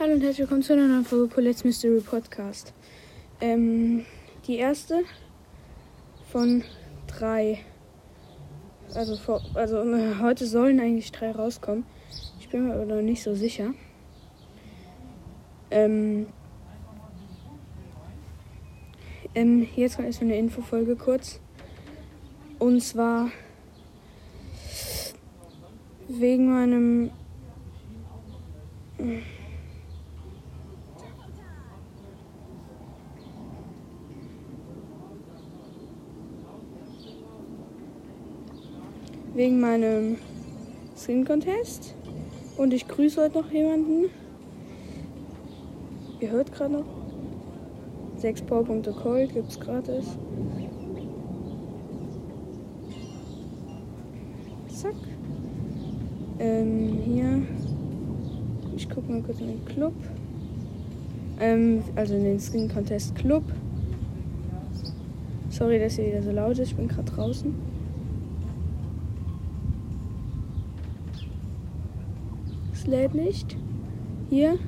Hallo und herzlich willkommen zu einer neuen Folge Colette's Mystery Podcast. Ähm, die erste von drei. Also, vor, also äh, heute sollen eigentlich drei rauskommen. Ich bin mir aber noch nicht so sicher. Ähm, ähm, jetzt kommt erstmal eine Infofolge kurz. Und zwar wegen meinem. Wegen meinem Skin Contest. Und ich grüße heute noch jemanden. Ihr hört gerade noch. 6 Powerpunkte gibt es gratis. Zack. Ähm, hier. Ich gucke mal kurz in den Club. Ähm, also in den Skin Contest Club. Sorry, dass hier wieder so laut ist. Ich bin gerade draußen. Lädt nicht. Hier.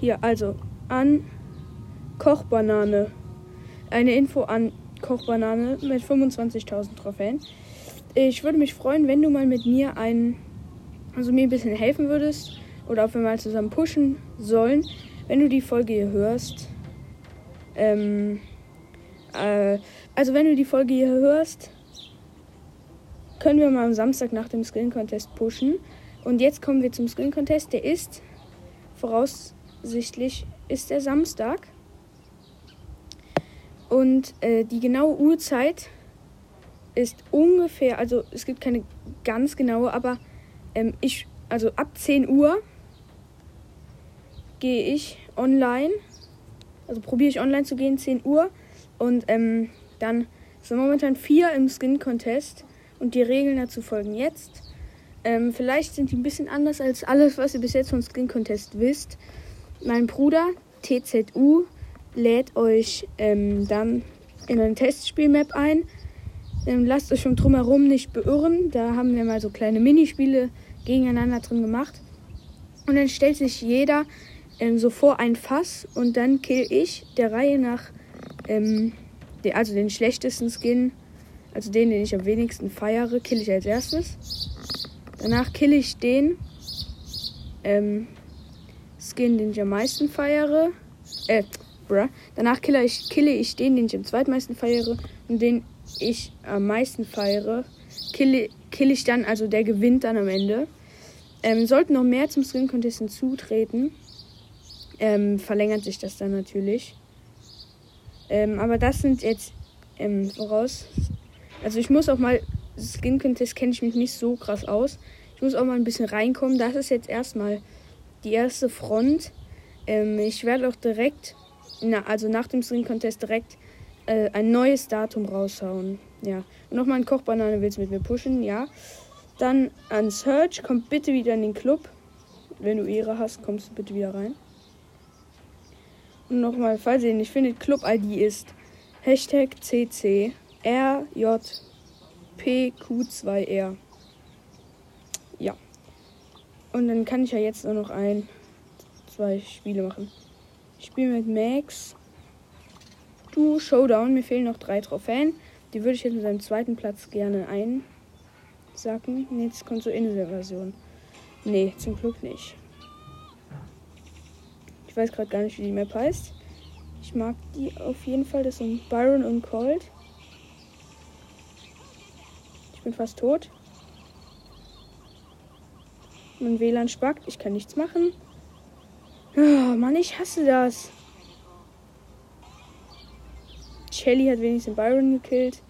Hier, also an Kochbanane. Eine Info an Kochbanane mit 25.000 Trophäen. Ich würde mich freuen, wenn du mal mit mir ein, also mir ein bisschen helfen würdest oder ob wir mal zusammen pushen sollen, wenn du die Folge hier hörst. Ähm, äh, also wenn du die Folge hier hörst, können wir mal am Samstag nach dem Screen Contest pushen. Und jetzt kommen wir zum Screen Contest. Der ist voraussichtlich ist der Samstag. Und äh, die genaue Uhrzeit ist ungefähr, also es gibt keine ganz genaue, aber ähm, ich, also ab 10 Uhr gehe ich online. Also probiere ich online zu gehen, 10 Uhr. Und ähm, dann sind momentan vier im Skin Contest. Und die Regeln dazu folgen jetzt. Ähm, vielleicht sind die ein bisschen anders als alles, was ihr bis jetzt vom Skin Contest wisst. Mein Bruder, TZU, lädt euch ähm, dann in eine Testspielmap ein. Ähm, lasst euch schon drumherum nicht beirren. Da haben wir mal so kleine Minispiele gegeneinander drin gemacht. Und dann stellt sich jeder ähm, so vor ein Fass und dann kill ich der Reihe nach, ähm, also den schlechtesten Skin, also den, den ich am wenigsten feiere, kill ich als erstes. Danach kill ich den ähm, Skin, den ich am meisten feiere. Äh, bruh. Danach kille ich, kille ich den, den ich am zweitmeisten feiere. Und den ich am meisten feiere, kille, kill ich dann, also der gewinnt dann am Ende. Ähm, sollten noch mehr zum Skin Contest hinzutreten, ähm, verlängert sich das dann natürlich. Ähm, aber das sind jetzt ähm, voraus. Also ich muss auch mal, Skin Contest kenne ich mich nicht so krass aus. Ich muss auch mal ein bisschen reinkommen. Das ist jetzt erstmal die erste Front. Ähm, ich werde auch direkt, na, also nach dem Skin Contest direkt äh, ein neues Datum raushauen. Ja. Und nochmal ein Kochbanane willst mit mir pushen? Ja. Dann an Search, kommt bitte wieder in den Club. Wenn du Ehre hast, kommst du bitte wieder rein. Und nochmal, falls ihr nicht findet, Club-ID ist Hashtag CC RJPQ2R. Ja. Und dann kann ich ja jetzt nur noch ein, zwei Spiele machen. Ich spiele mit Max. Du Showdown. Mir fehlen noch drei Trophäen. Die würde ich jetzt mit seinem zweiten Platz gerne einsacken. Nee, jetzt kommt so Inselversion. Nee, zum Glück nicht. Ich weiß gerade gar nicht, wie die Map heißt. Ich mag die auf jeden Fall. Das sind Byron und Cold. Bin fast tot. Mein WLAN spackt. Ich kann nichts machen. Oh, Mann, ich hasse das. Shelly hat wenigstens Byron gekillt.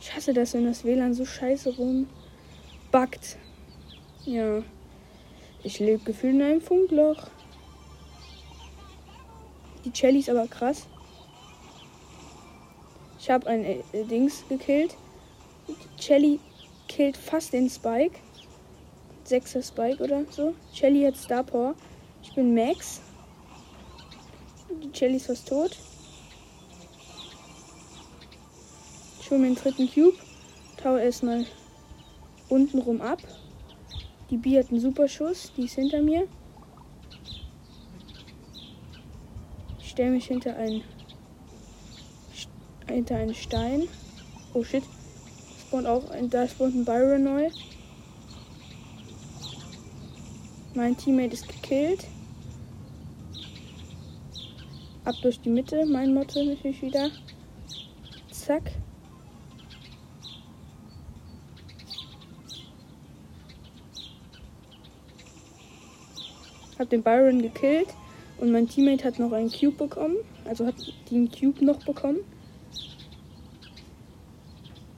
Ich hasse das, wenn das WLAN so scheiße rumbackt. Ja. Ich lebe gefühlt in einem Funkloch. Die Shelly ist aber krass. Ich habe ein äh, Dings gekillt. Shelly killt fast den Spike. Sechster Spike oder so. Shelly hat Star Power. Ich bin Max. Die Shelly ist fast tot. Ich hole mir den dritten Cube. Tau erstmal unten rum ab. Die Bi hat einen Superschuss. Die ist hinter mir. Ich stelle mich hinter einen hinter einen Stein. Oh shit. Spawnt auch, da spawnt ein Byron neu. Mein Teammate ist gekillt. Ab durch die Mitte. Mein Motto natürlich wieder. Zack. Hab den Byron gekillt. Und mein Teammate hat noch einen Cube bekommen. Also hat den Cube noch bekommen.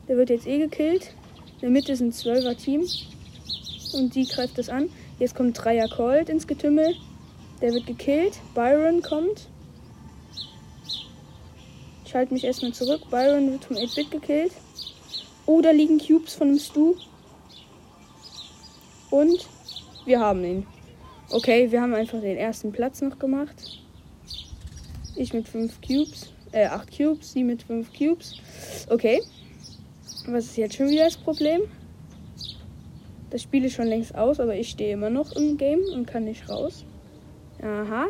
Der wird jetzt eh gekillt. In der Mitte ist ein 12er Team. Und die greift das an. Jetzt kommt Dreier Colt ins Getümmel. Der wird gekillt. Byron kommt. Ich halte mich erstmal zurück. Byron wird vom 8-Bit gekillt. Oh, da liegen Cubes von dem Stu. Und wir haben ihn. Okay, wir haben einfach den ersten Platz noch gemacht. Ich mit 5 Cubes. Äh, 8 Cubes. Sie mit 5 Cubes. Okay. Was ist jetzt schon wieder das Problem? Das Spiel ist schon längst aus, aber ich stehe immer noch im Game und kann nicht raus. Aha.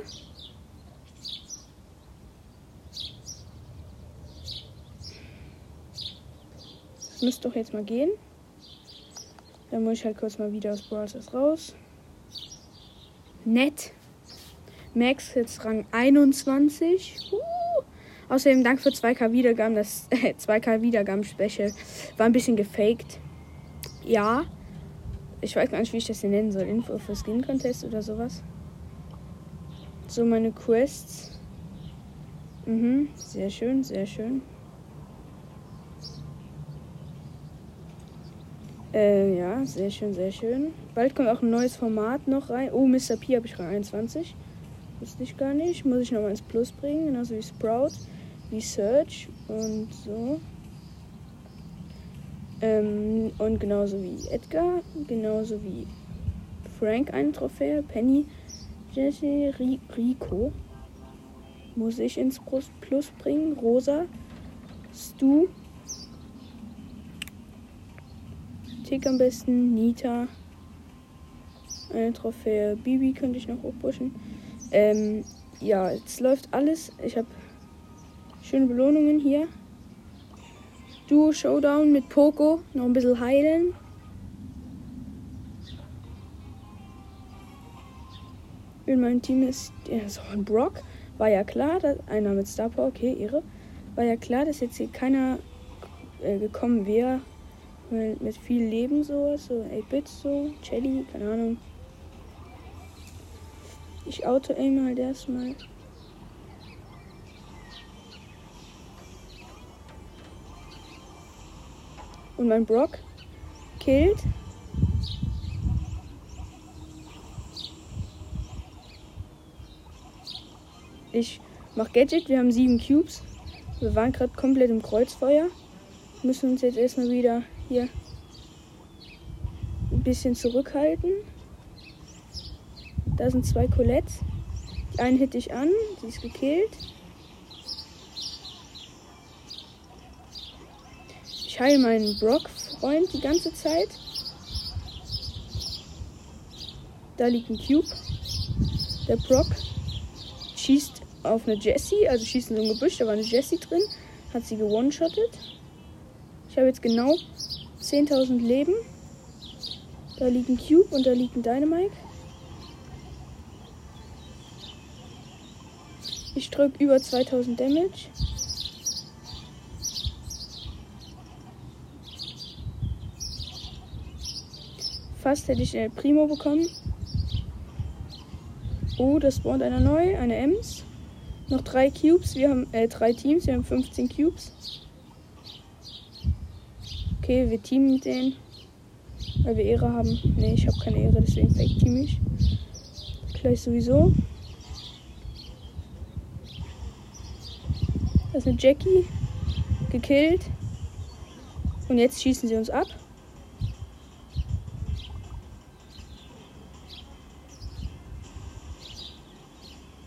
Das müsste doch jetzt mal gehen. Dann muss ich halt kurz mal wieder aus Brawlers raus. Nett. Max jetzt Rang 21. Uh. Außerdem Dank für 2K Wiedergaben. Das äh, 2K Wiedergaben Special war ein bisschen gefaked. Ja. Ich weiß gar nicht, wie ich das hier nennen soll. Info für Skin Contest oder sowas. So, meine Quests. Mhm, sehr schön, sehr schön. Äh, ja, sehr schön, sehr schön. Bald kommt auch ein neues Format noch rein. Oh, Mr. P habe ich Rang 21. Wusste ich gar nicht. Muss ich nochmal ins Plus bringen, genauso wie Sprout. Research und so. Ähm, und genauso wie Edgar, genauso wie Frank eine Trophäe, Penny, Jesse, Rico. Muss ich ins Plus bringen. Rosa, Stu, Tick am besten, Nita, eine Trophäe, Bibi könnte ich noch hochpushen. Ähm, ja, jetzt läuft alles. Ich habe Schöne Belohnungen hier. Duo Showdown mit Poco. Noch ein bisschen heilen. In meinem Team ist ja, so ein Brock. War ja klar, dass einer mit Star Power, okay, irre. War ja klar, dass jetzt hier keiner äh, gekommen wäre. Mit viel Leben so, so 8-Bit so, Jelly, keine Ahnung. Ich auto-aim halt erstmal. Und mein Brock killt. Ich mach Gadget. Wir haben sieben Cubes. Wir waren gerade komplett im Kreuzfeuer. Müssen uns jetzt erstmal wieder hier ein bisschen zurückhalten. Da sind zwei Colettes. Die einen hit ich an, die ist gekillt. Ich heile meinen Brock-Freund die ganze Zeit. Da liegt ein Cube. Der Brock schießt auf eine Jessie, also schießt in so ein Gebüsch, da war eine Jessie drin. Hat sie gewone-shottet. Ich habe jetzt genau 10.000 Leben. Da liegt ein Cube und da liegt ein Dynamite. Ich drücke über 2000 Damage. Fast hätte ich eine Primo bekommen. Oh, das spawnt einer neu, eine Ems. Noch drei Cubes. Wir haben äh, drei Teams. Wir haben 15 Cubes. Okay, wir teamen mit denen. Weil wir Ehre haben. Ne, ich habe keine Ehre, deswegen fake team ich. Gleich sowieso. Das ist eine Jackie. Gekillt. Und jetzt schießen sie uns ab.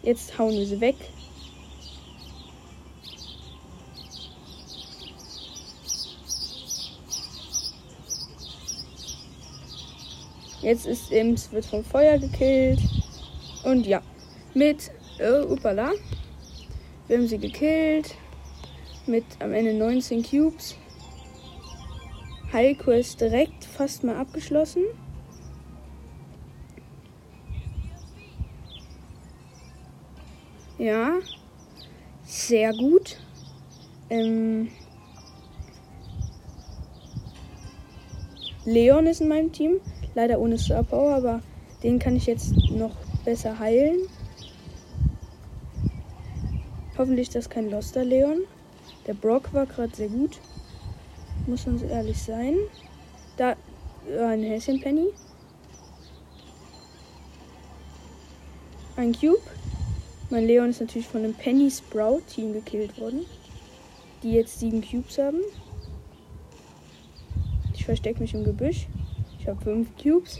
Jetzt hauen wir sie weg. Jetzt ist Imps wird vom Feuer gekillt. Und ja, mit äh, upala. Wir haben sie gekillt. Mit am Ende 19 Cubes. Heilquest direkt fast mal abgeschlossen. Ja, sehr gut. Ähm, Leon ist in meinem Team. Leider ohne Star Power, aber den kann ich jetzt noch besser heilen. Hoffentlich ist das kein Loster Leon. Der Brock war gerade sehr gut. Muss man so ehrlich sein. Da äh, ein Häschenpenny. Ein Cube. Mein Leon ist natürlich von einem Penny Sprout Team gekillt worden. Die jetzt sieben Cubes haben. Ich verstecke mich im Gebüsch. Ich habe fünf Cubes.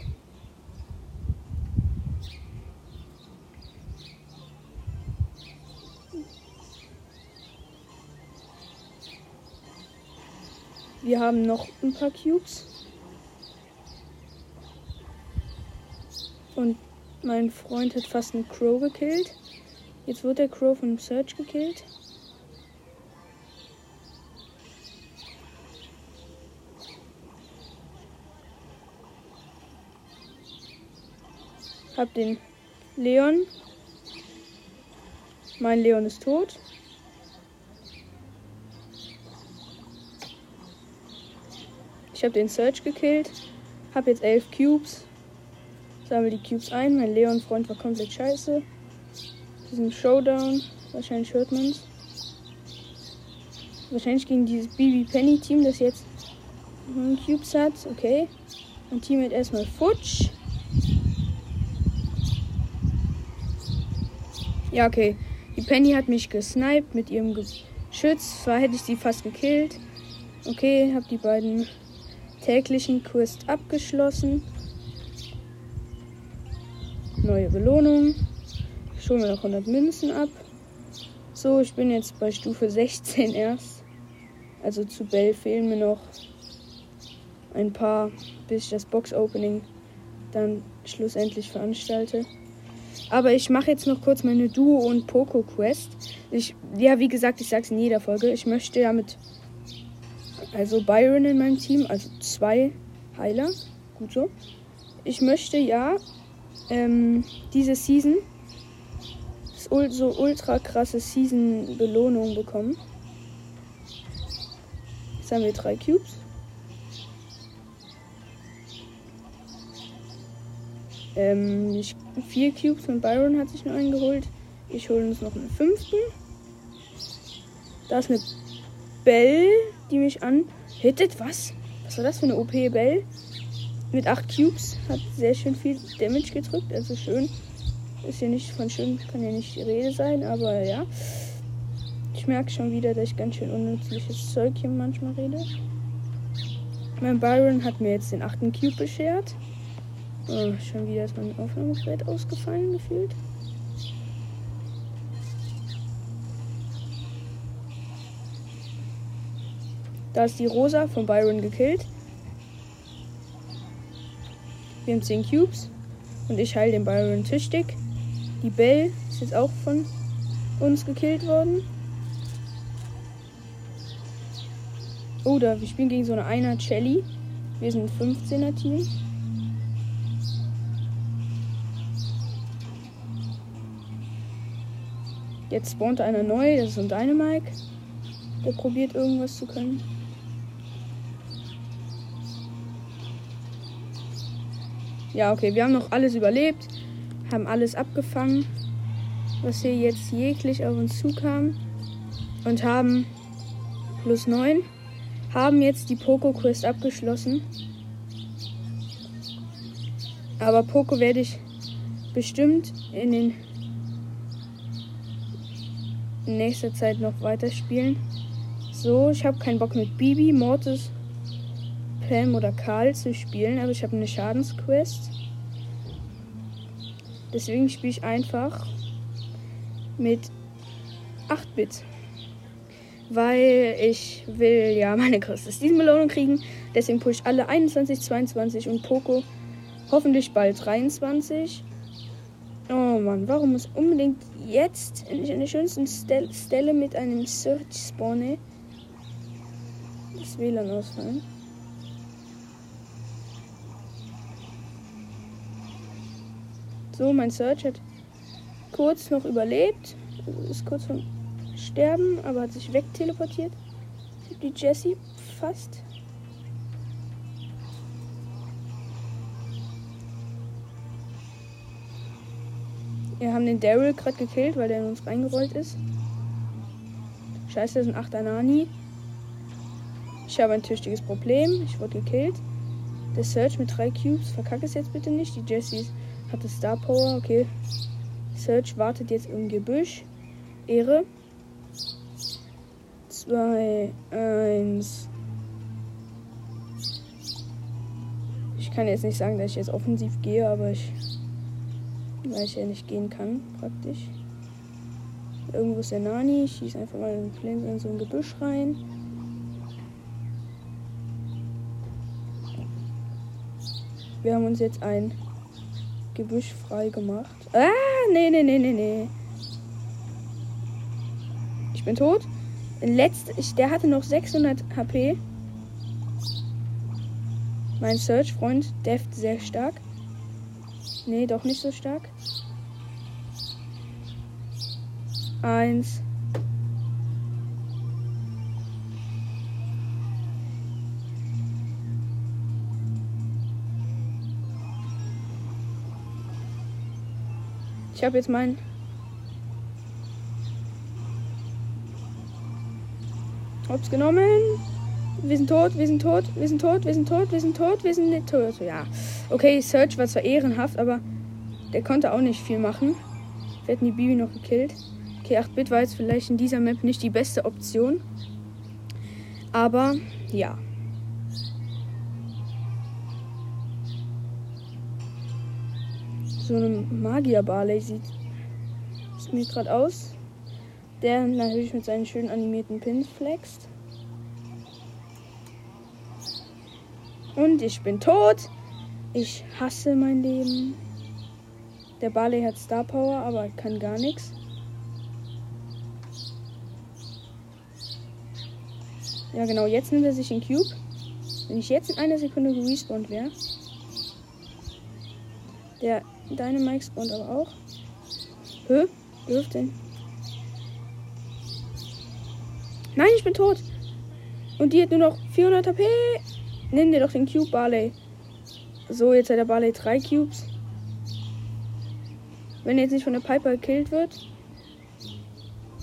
Wir haben noch ein paar Cubes. Und mein Freund hat fast einen Crow gekillt. Jetzt wird der Crow von Search gekillt. Hab den Leon. Mein Leon ist tot. Ich habe den Search gekillt. Hab jetzt elf Cubes. Sammle die Cubes ein. Mein Leon-Freund war komplett scheiße. Diesen Showdown. Wahrscheinlich hört man's. Wahrscheinlich gegen dieses BB Penny Team, das jetzt Cubes hat. Okay. Mein Team hat erstmal Futsch. Ja, okay. Die Penny hat mich gesniped mit ihrem Geschütz. Zwar hätte ich sie fast gekillt. Okay, habe die beiden täglichen Quest abgeschlossen. Neue Belohnung. Ich hole mir noch 100 Münzen ab. So, ich bin jetzt bei Stufe 16 erst. Also zu Bell fehlen mir noch ein paar, bis ich das Box-Opening dann schlussendlich veranstalte. Aber ich mache jetzt noch kurz meine Duo- und Poco-Quest. Ich, ja, wie gesagt, ich sage es in jeder Folge. Ich möchte damit. Also Byron in meinem Team, also zwei Heiler. Gut so. Ich möchte ja ähm, diese Season so ultra krasse Season-Belohnung bekommen. Jetzt haben wir drei Cubes. Ähm, ich, vier Cubes von Byron hat sich nur eingeholt. Ich hole uns noch einen fünften. Da ist eine Bell, die mich anhittet. Was? Was war das für eine OP Bell? Mit acht Cubes hat sehr schön viel Damage gedrückt. Also schön. Ist hier nicht von schön, kann ja nicht die Rede sein, aber ja. Ich merke schon wieder, dass ich ganz schön unnützliches Zeug hier manchmal rede. Mein Byron hat mir jetzt den achten Cube beschert. Oh, schon wieder ist mein Aufnahmegerät ausgefallen gefühlt. Da ist die Rosa von Byron gekillt. Wir haben 10 Cubes. Und ich heile den Byron tüchtig. Die Belle ist jetzt auch von uns gekillt worden. Oder wir spielen gegen so eine Einer Shelly. Wir sind ein 15er Team. Jetzt spawnt einer neu, das ist ein Dynamike. Der probiert irgendwas zu können. Ja, okay, wir haben noch alles überlebt, haben alles abgefangen, was hier jetzt jeglich auf uns zukam und haben plus 9, haben jetzt die Poco Quest abgeschlossen. Aber Poco werde ich bestimmt in den in nächster Zeit noch weiterspielen. So, ich habe keinen Bock mit Bibi, Mortis, Pam oder Karl zu spielen, aber ich habe eine Schadensquest. Deswegen spiele ich einfach mit 8-Bit. Weil ich will ja meine größte Season-Belohnung kriegen. Deswegen pushe ich alle 21, 22 und Poco Hoffentlich bald 23. Oh Mann, warum muss unbedingt jetzt in der schönsten Stel Stelle mit einem Search spawne das WLAN ausfallen? So, mein Search hat kurz noch überlebt. Ist kurz vom Sterben, aber hat sich wegteleportiert. Die Jessie fast. Wir haben den Daryl gerade gekillt, weil der in uns reingerollt ist. Scheiße, das ist ein 8 Nani. Ich habe ein tüchtiges Problem. Ich wurde gekillt. Der Search mit drei Cubes. Verkacke es jetzt bitte nicht. Die Jessie hatte Star Power. Okay. Search wartet jetzt im Gebüsch. Ehre. 2, 1. Ich kann jetzt nicht sagen, dass ich jetzt offensiv gehe, aber ich. Weil ich ja nicht gehen kann, praktisch. Irgendwo ist der Nani. Ich schieße einfach mal in so ein Gebüsch rein. Wir haben uns jetzt ein Gebüsch frei gemacht. Ah, nee, nee, nee, nee, nee. Ich bin tot. Letzt, ich, der hatte noch 600 HP. Mein Search-Freund deft sehr stark. Nee, doch nicht so stark. Eins. Ich habe jetzt meinen. Hops genommen. Wir sind tot, wir sind tot, wir sind tot, wir sind tot, wir sind tot, wir sind nicht tot. Ja. Okay, Search war zwar ehrenhaft, aber der konnte auch nicht viel machen. Wir hätten die Bibi noch gekillt. Okay, 8-Bit war jetzt vielleicht in dieser Map nicht die beste Option. Aber ja. So eine Magier-Barley sieht es mir gerade aus. Der natürlich mit seinen schön animierten Pins flext. Und ich bin tot. Ich hasse mein Leben. Der Barley hat Star Power, aber kann gar nichts. Ja, genau, jetzt nimmt er sich den Cube. Wenn ich jetzt in einer Sekunde gerespawnt wäre, der Deine Mike spawnt aber auch. Hä? Wirft den. Nein, ich bin tot. Und die hat nur noch 400 HP. Nimm dir doch den Cube, Barley. So, jetzt hat der Barley drei Cubes. Wenn er jetzt nicht von der Piper gekillt wird.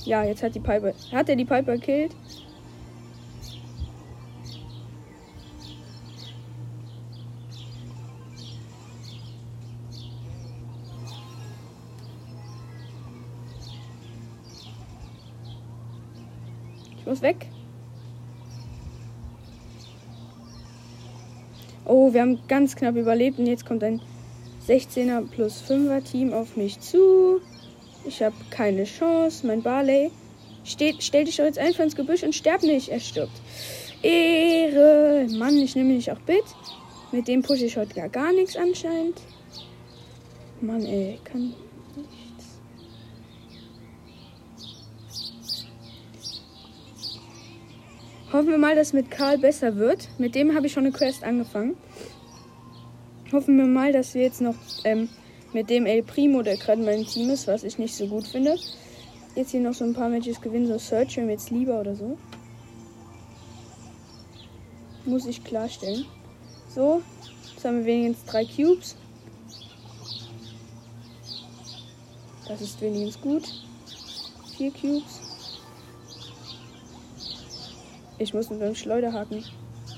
Ja, jetzt hat die Piper. Hat er die Piper gekillt? Muss weg. Oh, wir haben ganz knapp überlebt und jetzt kommt ein 16er plus 5er Team auf mich zu. Ich habe keine Chance. Mein Barley steht, stell dich doch jetzt einfach ins Gebüsch und sterb nicht. Er stirbt. Ehre. Mann, ich nehme nicht auch Bit. Mit dem pushe ich heute gar, gar nichts anscheinend. Mann, ey, kann Hoffen wir mal, dass mit Karl besser wird. Mit dem habe ich schon eine Quest angefangen. Hoffen wir mal, dass wir jetzt noch ähm, mit dem El Primo, der gerade in meinem Team ist, was ich nicht so gut finde, jetzt hier noch so ein paar Matches gewinnen. So Search mir jetzt lieber oder so. Muss ich klarstellen. So, jetzt haben wir wenigstens drei Cubes. Das ist wenigstens gut. Vier Cubes. Ich muss mit dem Schleuderhaken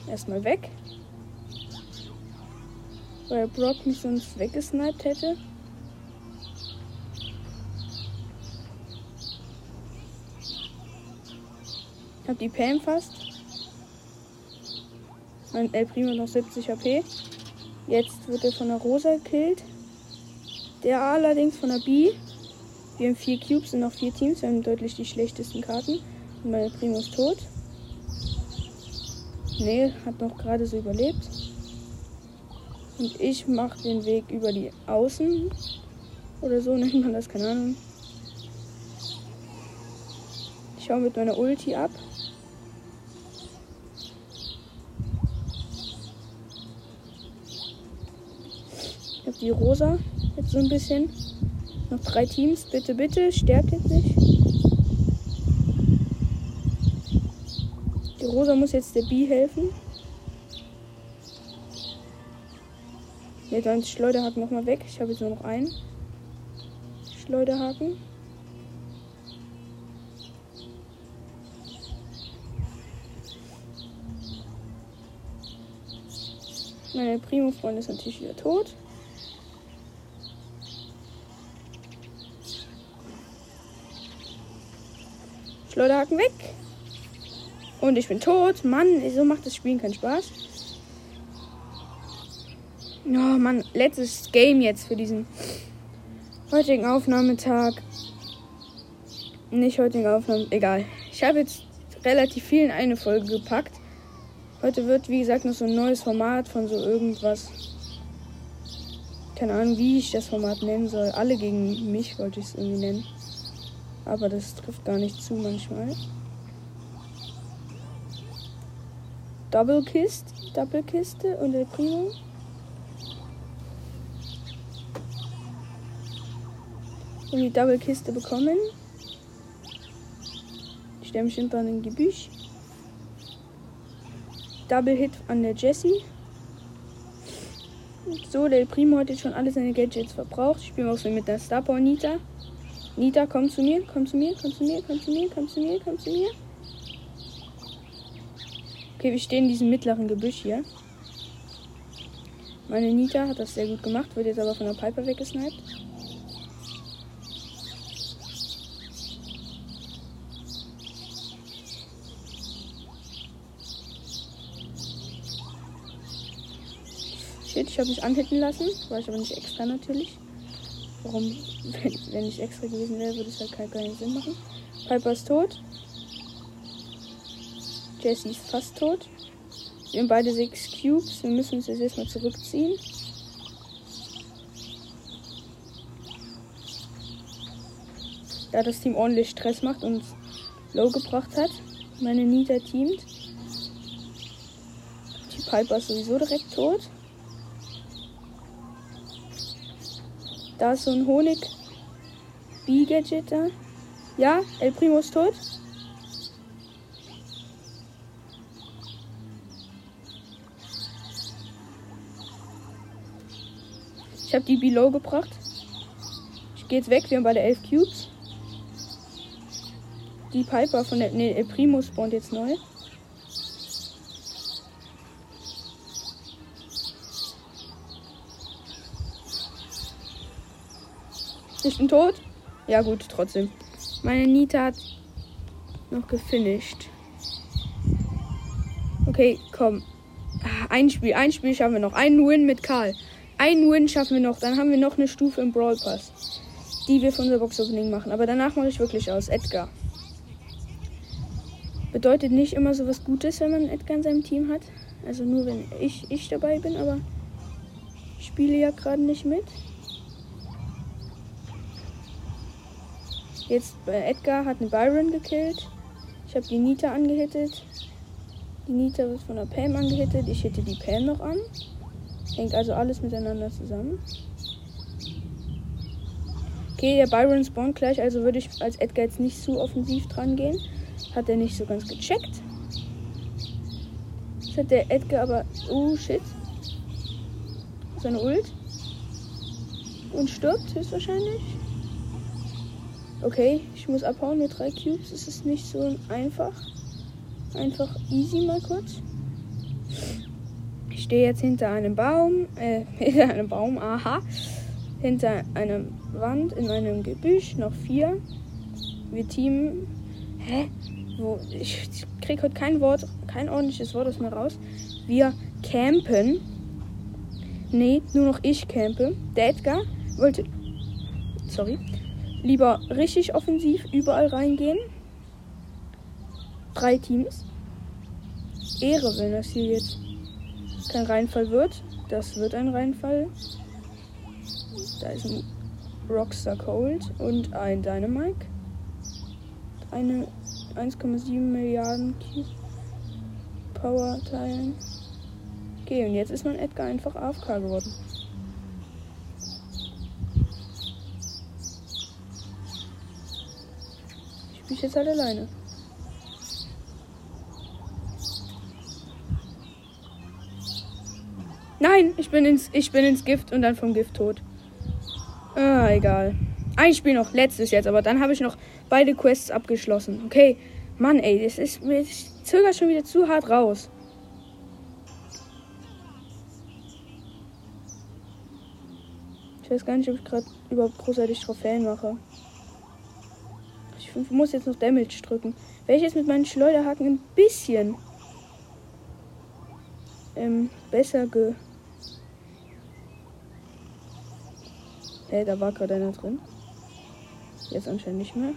erstmal weg. Weil Brock mich sonst weggesniped hätte. Ich hab die Pam fast. Mein El Primo noch 70 HP. Jetzt wird er von der Rosa gekillt. Der allerdings von der B. Wir haben vier Cubes und noch vier Teams. Wir haben deutlich die schlechtesten Karten. Und mein Primo ist tot. Nee, hat noch gerade so überlebt. Und ich mache den Weg über die Außen. Oder so nennt man das, keine Ahnung. Ich hau mit meiner Ulti ab. Ich habe die Rosa jetzt so ein bisschen. Noch drei Teams. Bitte, bitte. Sterbt jetzt nicht. Die Rosa muss jetzt der B helfen. Ne, dann Schleuderhaken nochmal weg. Ich habe jetzt nur noch einen. Schleuderhaken. Meine Primo-Freundin ist natürlich wieder tot. Schleuderhaken weg. Und ich bin tot. Mann, so macht das Spielen keinen Spaß. Oh Mann, letztes Game jetzt für diesen heutigen Aufnahmetag. Nicht heutigen Aufnahme, egal. Ich habe jetzt relativ viel in eine Folge gepackt. Heute wird, wie gesagt, noch so ein neues Format von so irgendwas. Keine Ahnung, wie ich das Format nennen soll. Alle gegen mich wollte ich es irgendwie nennen. Aber das trifft gar nicht zu manchmal. Double Kist, Double Kiste und der Primo. Und die Double Kiste bekommen. Hinter ein Gebüsch. Double Hit an der Jessie. So, der Primo hat jetzt schon alle seine Gadgets verbraucht. Ich spiele auch so mit der Star Nita. Nita, komm zu mir, komm zu mir, komm zu mir, komm zu mir, komm zu mir, komm zu mir. Okay, wir stehen in diesem mittleren Gebüsch hier. Meine Nita hat das sehr gut gemacht, wird jetzt aber von der Piper weggesniped. Shit, ich habe mich anhitten lassen. War ich aber nicht extra natürlich. Warum, wenn, wenn ich extra gewesen wäre, würde es halt keinen Sinn machen. Piper ist tot. Jesse ist fast tot. Wir haben beide sechs Cubes. Wir müssen uns jetzt erstmal zurückziehen. Da das Team ordentlich Stress macht und low gebracht hat. Meine Nita teamt. Die Piper ist sowieso direkt tot. Da ist so ein Honig. B-Gadget da. Ja, El Primo ist tot. Ich habe die Below gebracht. Ich gehe jetzt weg. Wir haben beide elf Cubes. Die Piper von der. Ne, El Primo spawnt jetzt neu. Ich bin tot. Ja gut, trotzdem. Meine Nita hat noch gefinisht. Okay, komm. Ein Spiel, ein Spiel schaffen wir noch. Einen Win mit Karl. Einen Win schaffen wir noch. Dann haben wir noch eine Stufe im Brawl Pass, die wir für unser Box Opening machen. Aber danach mache ich wirklich aus. Edgar. Bedeutet nicht immer so was Gutes, wenn man Edgar in seinem Team hat. Also nur wenn ich, ich dabei bin, aber ich spiele ja gerade nicht mit. Jetzt äh, Edgar hat einen Byron gekillt. Ich habe die Nita angehittet. Die Nita wird von der Pam angehittet. Ich hitte die Pam noch an. Hängt also alles miteinander zusammen. Okay, der Byron spawnt gleich, also würde ich als Edgar jetzt nicht zu offensiv dran gehen. Hat er nicht so ganz gecheckt. Jetzt hat der Edgar aber. Oh shit. Seine Ult. Und stirbt höchstwahrscheinlich. Okay, ich muss abhauen mit drei Cubes. Es ist nicht so einfach. Einfach easy mal kurz. Stehe jetzt hinter einem Baum. Äh, hinter einem Baum, aha. Hinter einer Wand in einem Gebüsch. Noch vier. Wir teamen. Hä? Wo? Ich, ich krieg heute kein Wort, kein ordentliches Wort aus mir raus. Wir campen. Nee, nur noch ich campe. Der Edgar wollte. Sorry lieber richtig offensiv überall reingehen. Drei Teams. Ehre, wenn das hier jetzt kein Reinfall wird. Das wird ein Reinfall. Da ist ein Rockstar Cold und ein Dynamite. Eine 1,7 Milliarden Power teilen. Okay, und jetzt ist mein Edgar einfach AFK geworden. Ich spiele jetzt halt alleine. Nein, ich bin ins, ich bin ins Gift und dann vom Gift tot. Ah, egal. Ein Spiel noch, letztes jetzt, aber dann habe ich noch beide Quests abgeschlossen. Okay, Mann, ey, das ist mir zögert schon wieder zu hart raus. Ich weiß gar nicht, ob ich gerade überhaupt großartig Trophäen mache. Ich muss jetzt noch Damage drücken. Wenn ich jetzt mit meinen Schleuderhaken ein bisschen ähm, besser ge Hey, da war gerade einer drin. Jetzt anscheinend nicht mehr.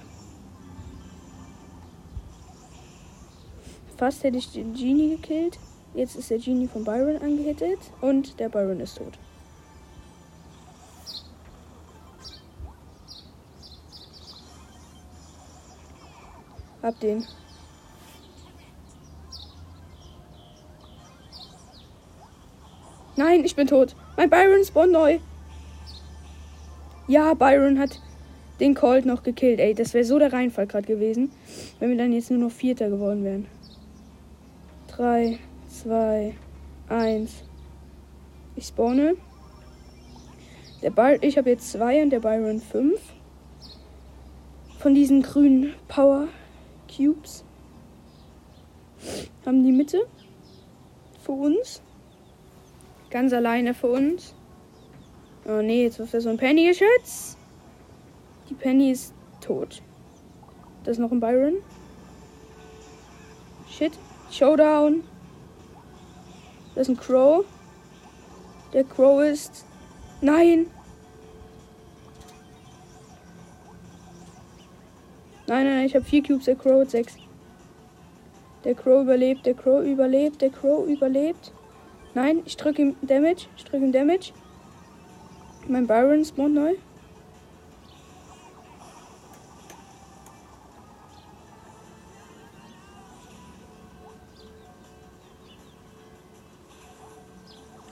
Fast hätte ich den Genie gekillt. Jetzt ist der Genie von Byron angehittet und der Byron ist tot. Hab den. Nein, ich bin tot. Mein Byron spawn neu. Ja, Byron hat den Colt noch gekillt. Ey, das wäre so der Reinfall gerade gewesen, wenn wir dann jetzt nur noch Vierter geworden wären. 3, 2, 1. Ich spawne. Der By ich habe jetzt zwei und der Byron 5. Von diesen grünen Power Cubes. Haben die Mitte. Für uns. Ganz alleine für uns. Oh nee, jetzt wirft er so ein Penny-Geschütz. Die Penny ist tot. Das ist noch ein Byron. Shit. Showdown. Das ist ein Crow. Der Crow ist. Nein! Nein, nein, ich habe vier Cubes, der Crow hat sechs. Der Crow überlebt, der Crow überlebt, der Crow überlebt. Nein, ich drücke ihm Damage, ich drücke ihm Damage. Mein Byron spawnt neu.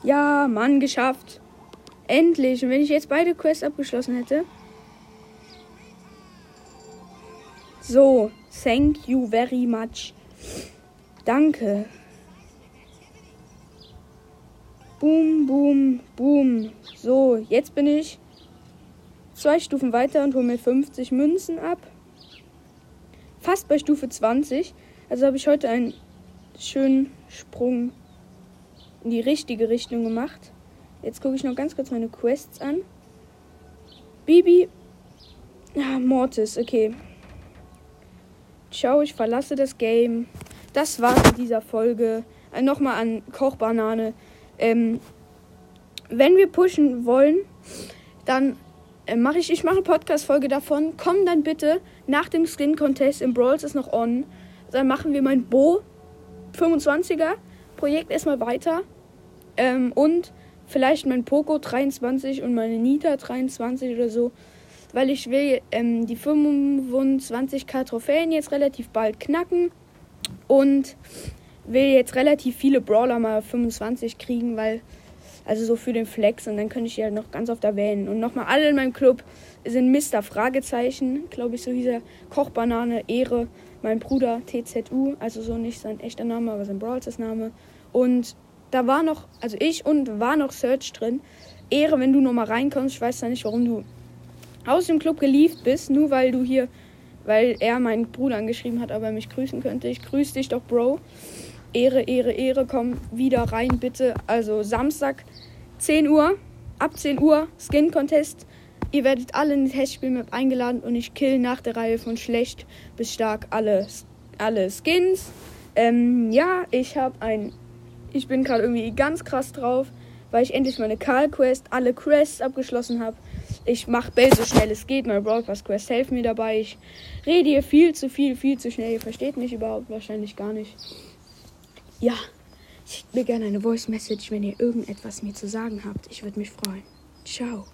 Ja, Mann, geschafft. Endlich. Und wenn ich jetzt beide Quests abgeschlossen hätte. So, thank you very much. Danke. Boom, boom, boom. So, jetzt bin ich zwei Stufen weiter und hole mir 50 Münzen ab. Fast bei Stufe 20. Also habe ich heute einen schönen Sprung in die richtige Richtung gemacht. Jetzt gucke ich noch ganz kurz meine Quests an. Bibi. Ah, Mortis, okay. Ciao, ich verlasse das Game. Das war's in dieser Folge. Äh, Nochmal an Kochbanane. Ähm, wenn wir pushen wollen, dann äh, mache ich, ich mache eine Podcast-Folge davon. Komm dann bitte nach dem Skin Contest im Brawls ist noch on. Dann machen wir mein Bo 25er Projekt erstmal weiter. Ähm, und vielleicht mein Poco 23 und meine Nita 23 oder so. Weil ich will ähm, die 25k Trophäen jetzt relativ bald knacken. Und will jetzt relativ viele Brawler mal 25 kriegen, weil also so für den Flex und dann könnte ich die halt noch ganz oft erwähnen. Und nochmal alle in meinem Club sind Mr. Fragezeichen, glaube ich, so hieß er. Kochbanane, Ehre, mein Bruder TZU, also so nicht sein echter Name, aber sein Brawls Name. Und da war noch, also ich und war noch Search drin. Ehre, wenn du nochmal reinkommst. Ich weiß ja nicht, warum du aus dem Club gelieft bist, nur weil du hier, weil er meinen Bruder angeschrieben hat, aber er mich grüßen könnte. Ich grüße dich doch, Bro. Ehre, Ehre, Ehre, komm wieder rein, bitte. Also Samstag, 10 Uhr, ab 10 Uhr, Skin Contest. Ihr werdet alle in die Testspielmap eingeladen und ich kill nach der Reihe von schlecht bis stark alle, alle Skins. Ähm, ja, ich habe ein. Ich bin gerade irgendwie ganz krass drauf, weil ich endlich meine Karl Quest, alle Quests abgeschlossen habe. Ich mache Bell so schnell es geht. Meine Broadcast Quest helfen mir dabei. Ich rede hier viel zu viel, viel zu schnell. Ihr versteht mich überhaupt wahrscheinlich gar nicht. Ja, Schickt mir gerne eine Voice Message, wenn ihr irgendetwas mir zu sagen habt. Ich würde mich freuen. Ciao.